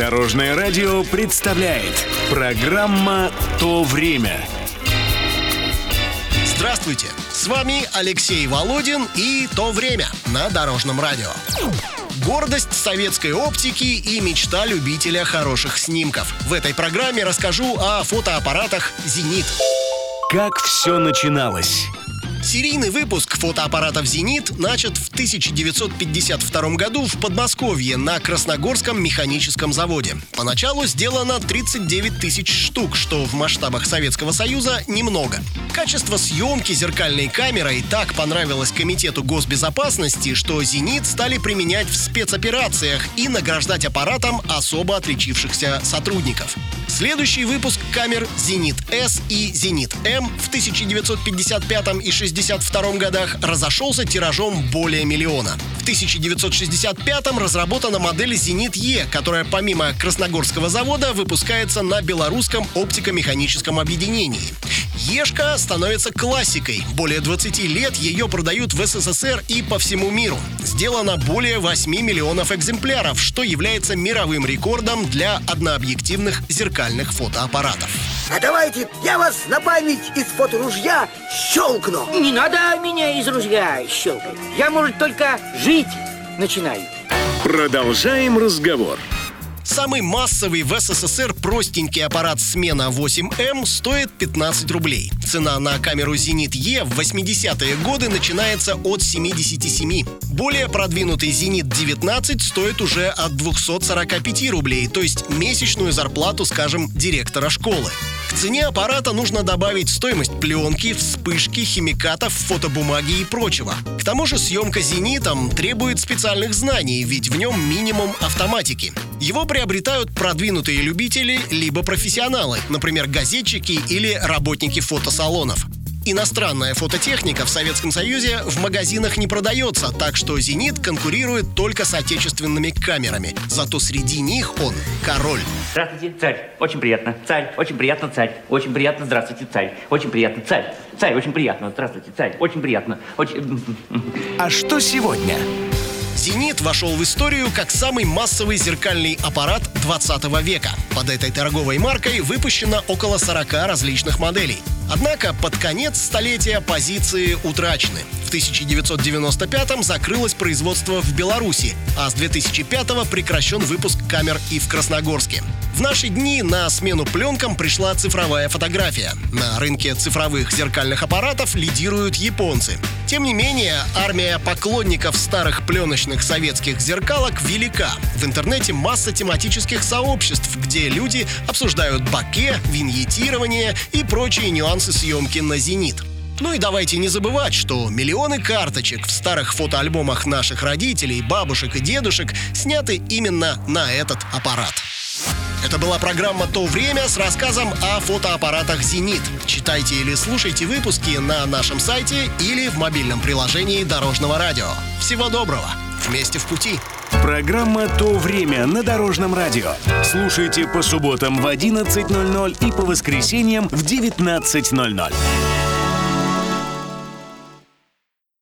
Дорожное радио представляет программа «То время». Здравствуйте! С вами Алексей Володин и «То время» на Дорожном радио. Гордость советской оптики и мечта любителя хороших снимков. В этой программе расскажу о фотоаппаратах «Зенит». Как все начиналось? Серийный выпуск фотоаппаратов «Зенит» начат в 1952 году в Подмосковье на Красногорском механическом заводе. Поначалу сделано 39 тысяч штук, что в масштабах Советского Союза немного. Качество съемки зеркальной камерой так понравилось Комитету госбезопасности, что «Зенит» стали применять в спецоперациях и награждать аппаратом особо отличившихся сотрудников. Следующий выпуск камер «Зенит-С» и «Зенит-М» в 1955 и 1962 годах разошелся тиражом более миллиона. В 1965 разработана модель «Зенит-Е», которая помимо Красногорского завода выпускается на белорусском оптико-механическом объединении. Ешка становится классикой. Более 20 лет ее продают в СССР и по всему миру. Сделано более 8 миллионов экземпляров, что является мировым рекордом для однообъективных зеркальных фотоаппаратов. А давайте я вас на память из фоторужья щелкну. Не надо меня из ружья щелкать. Я, может, только жить начинаю. Продолжаем разговор. Самый массовый в СССР простенький аппарат «Смена 8М» стоит 15 рублей. Цена на камеру «Зенит Е» в 80-е годы начинается от 77. Более продвинутый «Зенит-19» стоит уже от 245 рублей, то есть месячную зарплату, скажем, директора школы. К цене аппарата нужно добавить стоимость пленки, вспышки, химикатов, фотобумаги и прочего. К тому же съемка «Зенитом» требует специальных знаний, ведь в нем минимум автоматики. Его приобретают продвинутые любители либо профессионалы, например, газетчики или работники фотосалонов. Иностранная фототехника в Советском Союзе в магазинах не продается, так что «Зенит» конкурирует только с отечественными камерами. Зато среди них он король. Здравствуйте, царь. Очень приятно. Царь. Очень приятно, царь. Очень приятно. Здравствуйте, царь. Очень приятно, царь. Царь. Очень приятно. Здравствуйте, царь. Очень приятно. Очень... А что сегодня? «Зенит» вошел в историю как самый массовый зеркальный аппарат 20 века. Под этой торговой маркой выпущено около 40 различных моделей. Однако под конец столетия позиции утрачены. В 1995-м закрылось производство в Беларуси, а с 2005-го прекращен выпуск камер и в Красногорске. В наши дни на смену пленкам пришла цифровая фотография. На рынке цифровых зеркальных аппаратов лидируют японцы. Тем не менее, армия поклонников старых пленочных советских зеркалок велика. В интернете масса тематических сообществ, где люди обсуждают баке, виньетирование и прочие нюансы съемки на «Зенит». Ну и давайте не забывать, что миллионы карточек в старых фотоальбомах наших родителей, бабушек и дедушек сняты именно на этот аппарат. Это была программа «То время» с рассказом о фотоаппаратах «Зенит». Читайте или слушайте выпуски на нашем сайте или в мобильном приложении Дорожного радио. Всего доброго! Вместе в пути! Программа «То время» на Дорожном радио. Слушайте по субботам в 11.00 и по воскресеньям в 19.00.